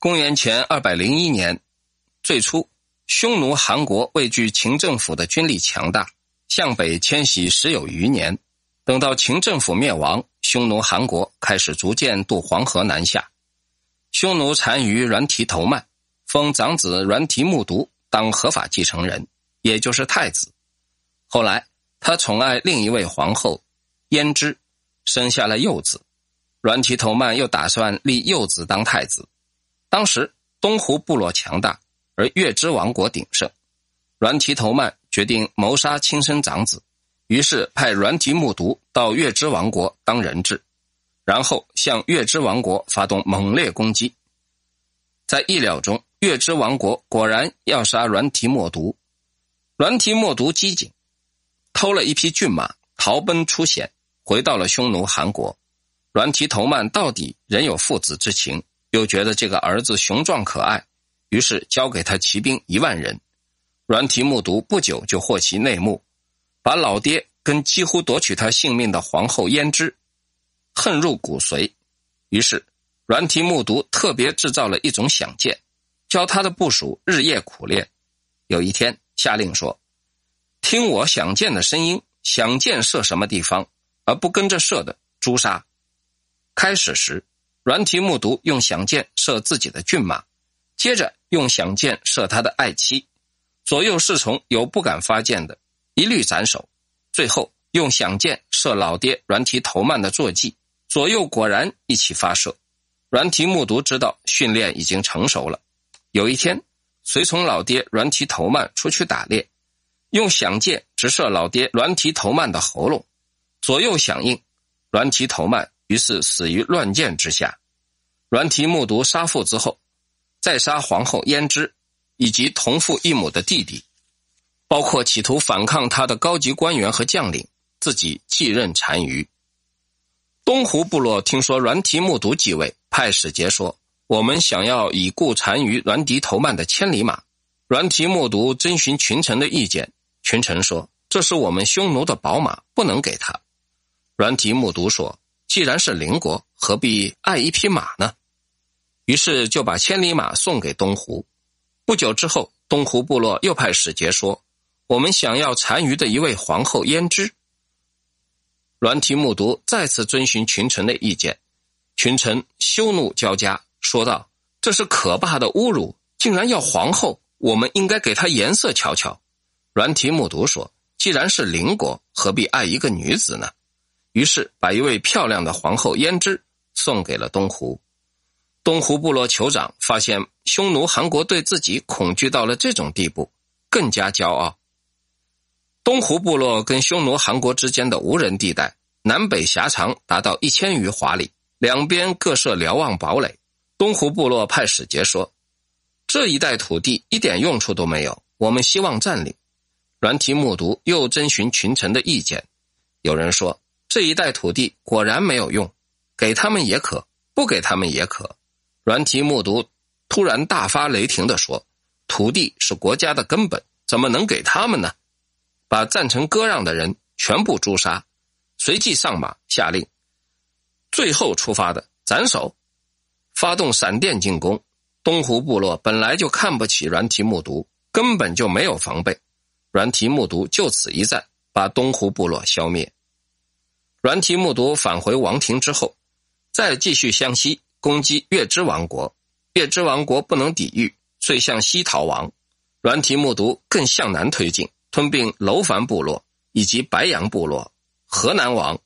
公元前二百零一年，最初，匈奴韩国畏惧秦政府的军力强大，向北迁徙十有余年。等到秦政府灭亡，匈奴韩国开始逐渐渡黄河南下。匈奴单于阮提头曼封长子阮提木渎当合法继承人，也就是太子。后来，他宠爱另一位皇后胭脂，生下了幼子。阮提头曼又打算立幼子当太子。当时东胡部落强大，而月支王国鼎盛。阮提头曼决定谋杀亲生长子，于是派阮提木渎到月支王国当人质，然后向月支王国发动猛烈攻击。在意料中，月支王国果然要杀阮提木渎。阮提木毒机警，偷了一匹骏马，逃奔出险，回到了匈奴韩国。阮提头曼到底仍有父子之情。又觉得这个儿子雄壮可爱，于是交给他骑兵一万人。阮提木渎不久就获其内幕，把老爹跟几乎夺取他性命的皇后胭脂恨入骨髓。于是，阮提木渎特别制造了一种响箭，教他的部署日夜苦练。有一天，下令说：“听我响箭的声音，响箭射什么地方，而不跟着射的，诛杀。”开始时。阮提木渎用响箭射自己的骏马，接着用响箭射他的爱妻，左右侍从有不敢发箭的，一律斩首。最后用响箭射老爹阮提头曼的坐骑，左右果然一起发射。阮提木渎知道训练已经成熟了。有一天，随从老爹阮提头曼出去打猎，用响箭直射老爹阮提头曼的喉咙，左右响应，阮提头曼。于是死于乱箭之下。阮提木渎杀父之后，再杀皇后胭脂以及同父异母的弟弟，包括企图反抗他的高级官员和将领，自己继任单于。东胡部落听说阮提木渎继位，派使节说：“我们想要已故单于阮迪头曼的千里马。”阮提木渎征询群臣的意见，群臣说：“这是我们匈奴的宝马，不能给他。”阮提木渎说。既然是邻国，何必爱一匹马呢？于是就把千里马送给东湖。不久之后，东湖部落又派使节说：“我们想要单于的一位皇后胭脂。”栾提木渎再次遵循群臣的意见，群臣羞怒交加，说道：“这是可怕的侮辱！竟然要皇后，我们应该给她颜色瞧瞧。”栾提木渎说：“既然是邻国，何必爱一个女子呢？”于是，把一位漂亮的皇后胭脂送给了东湖。东湖部落酋长发现匈奴韩国对自己恐惧到了这种地步，更加骄傲。东湖部落跟匈奴韩国之间的无人地带，南北狭长达到一千余华里，两边各设瞭望堡垒。东湖部落派使节说：“这一带土地一点用处都没有，我们希望占领。”栾提木渎又征询群臣的意见，有人说。这一带土地果然没有用，给他们也可，不给他们也可。阮提木渎突然大发雷霆地说：“土地是国家的根本，怎么能给他们呢？”把赞成割让的人全部诛杀，随即上马下令：最后出发的斩首，发动闪电进攻。东湖部落本来就看不起阮提木渎，根本就没有防备。阮提木渎就此一战，把东湖部落消灭。阮提木渎返回王庭之后，再继续向西攻击月支王国。月支王国不能抵御，遂向西逃亡。阮提木渎更向南推进，吞并楼烦部落以及白杨部落。河南王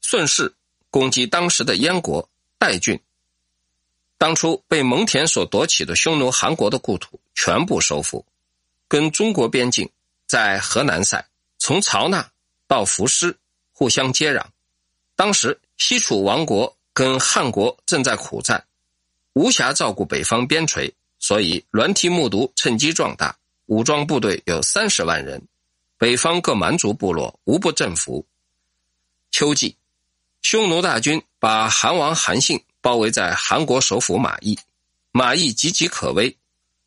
顺势攻击当时的燕国代郡。当初被蒙恬所夺取的匈奴韩国的故土全部收复，跟中国边境在河南塞，从曹那。到伏尸，互相接壤。当时西楚王国跟汉国正在苦战，无暇照顾北方边陲，所以栾提木渎趁机壮大，武装部队有三十万人。北方各蛮族部落无不振服。秋季，匈奴大军把韩王韩信包围在韩国首府马邑，马邑岌岌可危。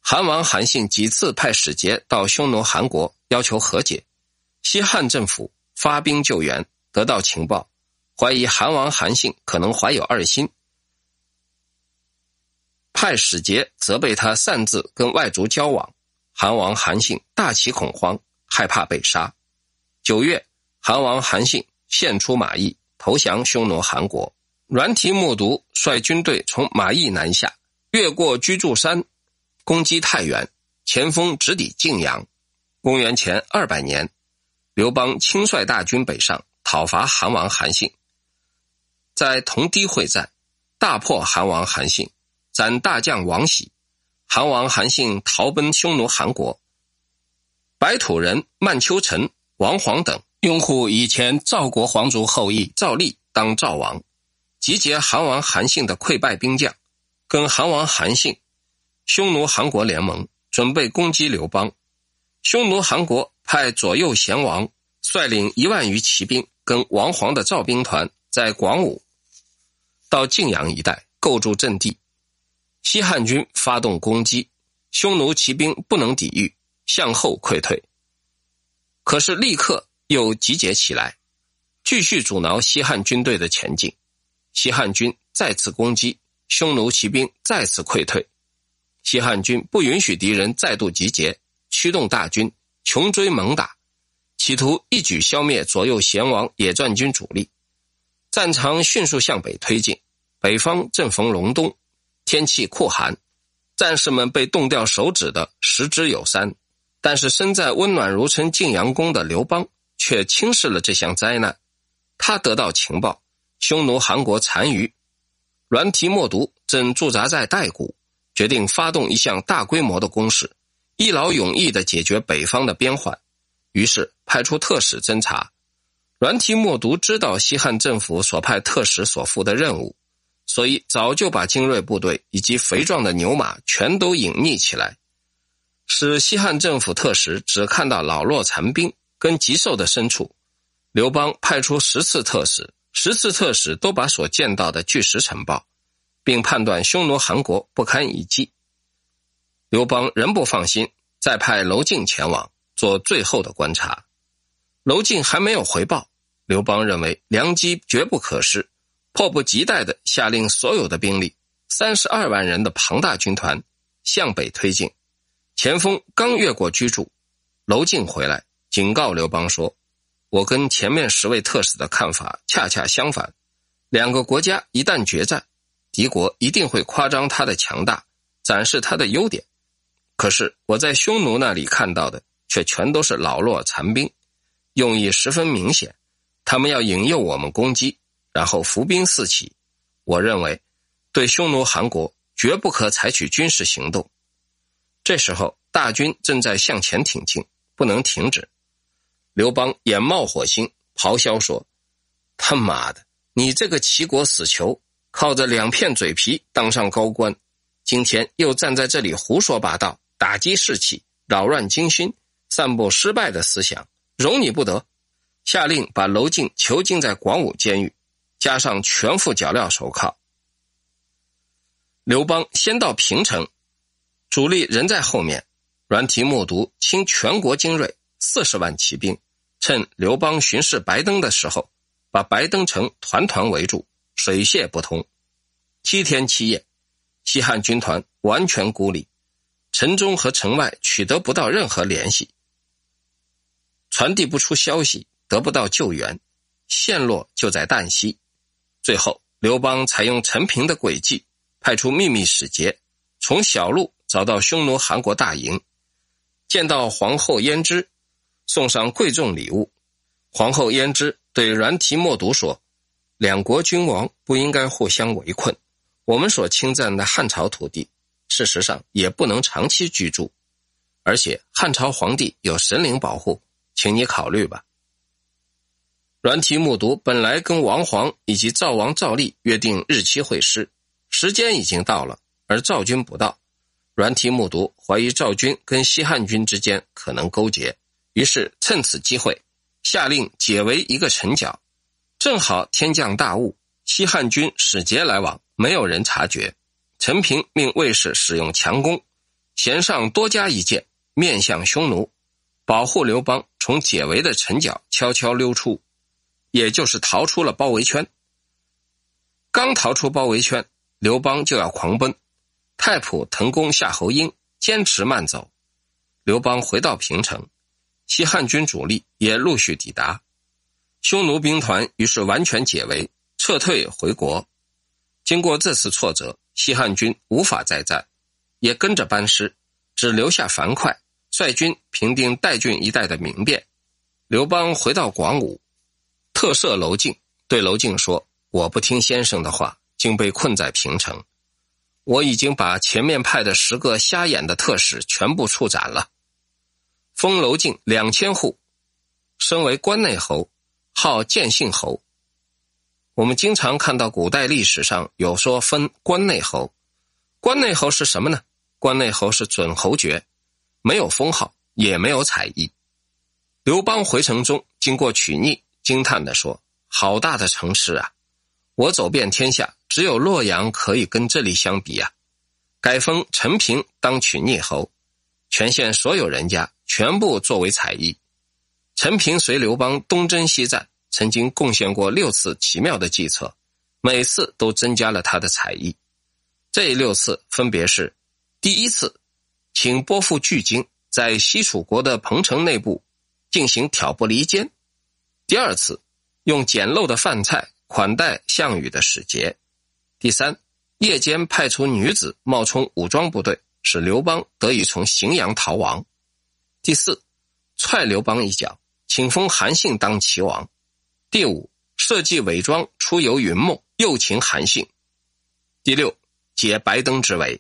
韩王韩信几次派使节到匈奴韩国要求和解，西汉政府。发兵救援，得到情报，怀疑韩王韩信可能怀有二心，派使节责备他擅自跟外族交往。韩王韩信大起恐慌，害怕被杀。九月，韩王韩信献出马邑，投降匈奴韩国。阮提木渎率军队从马邑南下，越过居住山，攻击太原，前锋直抵晋阳。公元前二百年，刘邦亲率大军北上讨伐韩王韩信，在同堤会战，大破韩王韩信，斩大将王喜。韩王韩信逃奔匈奴韩国。白土人曼丘臣、王晃等拥护以前赵国皇族后裔赵立当赵王，集结韩王韩信的溃败兵将，跟韩王韩信、匈奴韩国联盟，准备攻击刘邦。匈奴韩国派左右贤王率领一万余骑兵，跟王皇的赵兵团在广武到晋阳一带构筑阵地。西汉军发动攻击，匈奴骑兵不能抵御，向后溃退。可是立刻又集结起来，继续阻挠西汉军队的前进。西汉军再次攻击，匈奴骑兵再次溃退。西汉军不允许敌人再度集结。驱动大军穷追猛打，企图一举消灭左右贤王野战军主力。战场迅速向北推进，北方正逢隆冬，天气酷寒，战士们被冻掉手指的十之有三。但是身在温暖如春晋阳宫的刘邦却轻视了这项灾难。他得到情报，匈奴韩国单于栾提莫毒正驻扎在代谷，决定发动一项大规模的攻势。一劳永逸地解决北方的边患，于是派出特使侦查。栾提莫独知道西汉政府所派特使所负的任务，所以早就把精锐部队以及肥壮的牛马全都隐匿起来，使西汉政府特使只看到老弱残兵跟极瘦的牲畜。刘邦派出十次特使，十次特使都把所见到的据实呈报，并判断匈奴韩国不堪一击。刘邦仍不放心，再派娄敬前往做最后的观察。娄敬还没有回报，刘邦认为良机绝不可失，迫不及待地下令所有的兵力，三十二万人的庞大军团向北推进。前锋刚越过居住，娄敬回来警告刘邦说：“我跟前面十位特使的看法恰恰相反。两个国家一旦决战，敌国一定会夸张他的强大，展示他的优点。”可是我在匈奴那里看到的，却全都是老弱残兵，用意十分明显。他们要引诱我们攻击，然后伏兵四起。我认为，对匈奴韩国绝不可采取军事行动。这时候大军正在向前挺进，不能停止。刘邦眼冒火星，咆哮说：“他妈的，你这个齐国死囚，靠着两片嘴皮当上高官，今天又站在这里胡说八道！”打击士气，扰乱军心，散布失败的思想，容你不得。下令把娄敬囚禁在广武监狱，加上全副脚镣手铐。刘邦先到平城，主力仍在后面。阮提木渎倾全国精锐四十万骑兵，趁刘邦巡视白登的时候，把白登城团团围住，水泄不通。七天七夜，西汉军团完全孤立。城中和城外取得不到任何联系，传递不出消息，得不到救援，陷落就在旦夕。最后，刘邦采用陈平的诡计，派出秘密使节，从小路找到匈奴韩国大营，见到皇后胭脂，送上贵重礼物。皇后胭脂对栾提莫毒说：“两国君王不应该互相围困，我们所侵占的汉朝土地。”事实上也不能长期居住，而且汉朝皇帝有神灵保护，请你考虑吧。栾提木渎本来跟王皇以及赵王赵立约定日期会师，时间已经到了，而赵军不到，栾提木渎怀疑赵军跟西汉军之间可能勾结，于是趁此机会下令解围一个城角，正好天降大雾，西汉军使节来往，没有人察觉。陈平命卫士使用强弓，弦上多加一箭，面向匈奴，保护刘邦从解围的城角悄悄溜出，也就是逃出了包围圈。刚逃出包围圈，刘邦就要狂奔，太仆腾公夏侯婴坚持慢走，刘邦回到平城，西汉军主力也陆续抵达，匈奴兵团于是完全解围，撤退回国。经过这次挫折，西汉军无法再战，也跟着班师，只留下樊哙率军平定代郡一带的民变。刘邦回到广武，特赦娄敬，对娄敬说：“我不听先生的话，竟被困在平城。”我已经把前面派的十个瞎眼的特使全部处斩了，封娄敬两千户，升为关内侯，号建信侯。我们经常看到古代历史上有说分关内侯，关内侯是什么呢？关内侯是准侯爵，没有封号，也没有采邑。刘邦回城中经过曲逆，惊叹地说：“好大的城市啊！我走遍天下。”只有洛阳可以跟这里相比啊！改封陈平当曲逆侯，全县所有人家全部作为采邑。陈平随刘邦东征西战，曾经贡献过六次奇妙的计策，每次都增加了他的才艺。这六次分别是：第一次，请拨付巨金，在西楚国的彭城内部进行挑拨离间；第二次，用简陋的饭菜款待项羽的使节。第三，夜间派出女子冒充武装部队，使刘邦得以从荥阳逃亡。第四，踹刘邦一脚，请封韩信当齐王。第五，设计伪装出游云梦，诱擒韩信。第六，解白登之围。